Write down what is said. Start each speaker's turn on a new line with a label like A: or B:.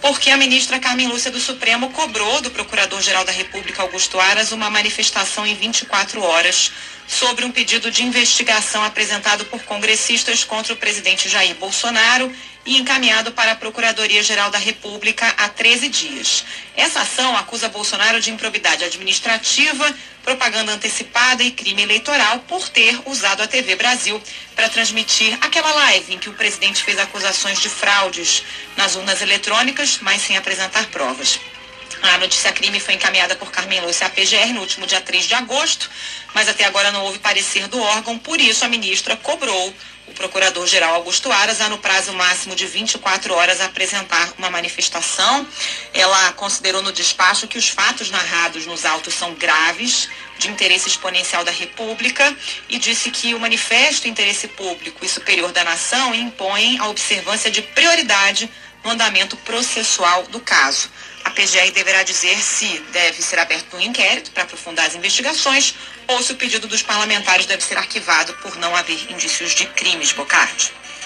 A: porque a ministra Carmen Lúcia do Supremo cobrou do Procurador-Geral da República, Augusto Aras, uma manifestação em 24 horas sobre um pedido de investigação apresentado por congressistas contra o presidente Jair Bolsonaro e encaminhado para a Procuradoria-Geral da República há 13 dias. Essa ação acusa Bolsonaro de improbidade administrativa, propaganda antecipada e crime eleitoral por ter usado a TV Brasil para transmitir aquela live em que o presidente fez acusações de fraudes nas urnas eletrônicas, mas sem apresentar provas. A notícia crime foi encaminhada por Carmen Lúcia à PGR no último dia 3 de agosto, mas até agora não houve parecer do órgão, por isso a ministra cobrou procurador-geral Augusto Aras a, no prazo máximo de 24 horas, apresentar uma manifestação. Ela considerou no despacho que os fatos narrados nos autos são graves, de interesse exponencial da República, e disse que o manifesto interesse público e superior da nação impõe a observância de prioridade no andamento processual do caso. A PGR deverá dizer se deve ser aberto um inquérito para aprofundar as investigações ou se o pedido dos parlamentares deve ser arquivado por não haver indícios de crimes, Bocardi.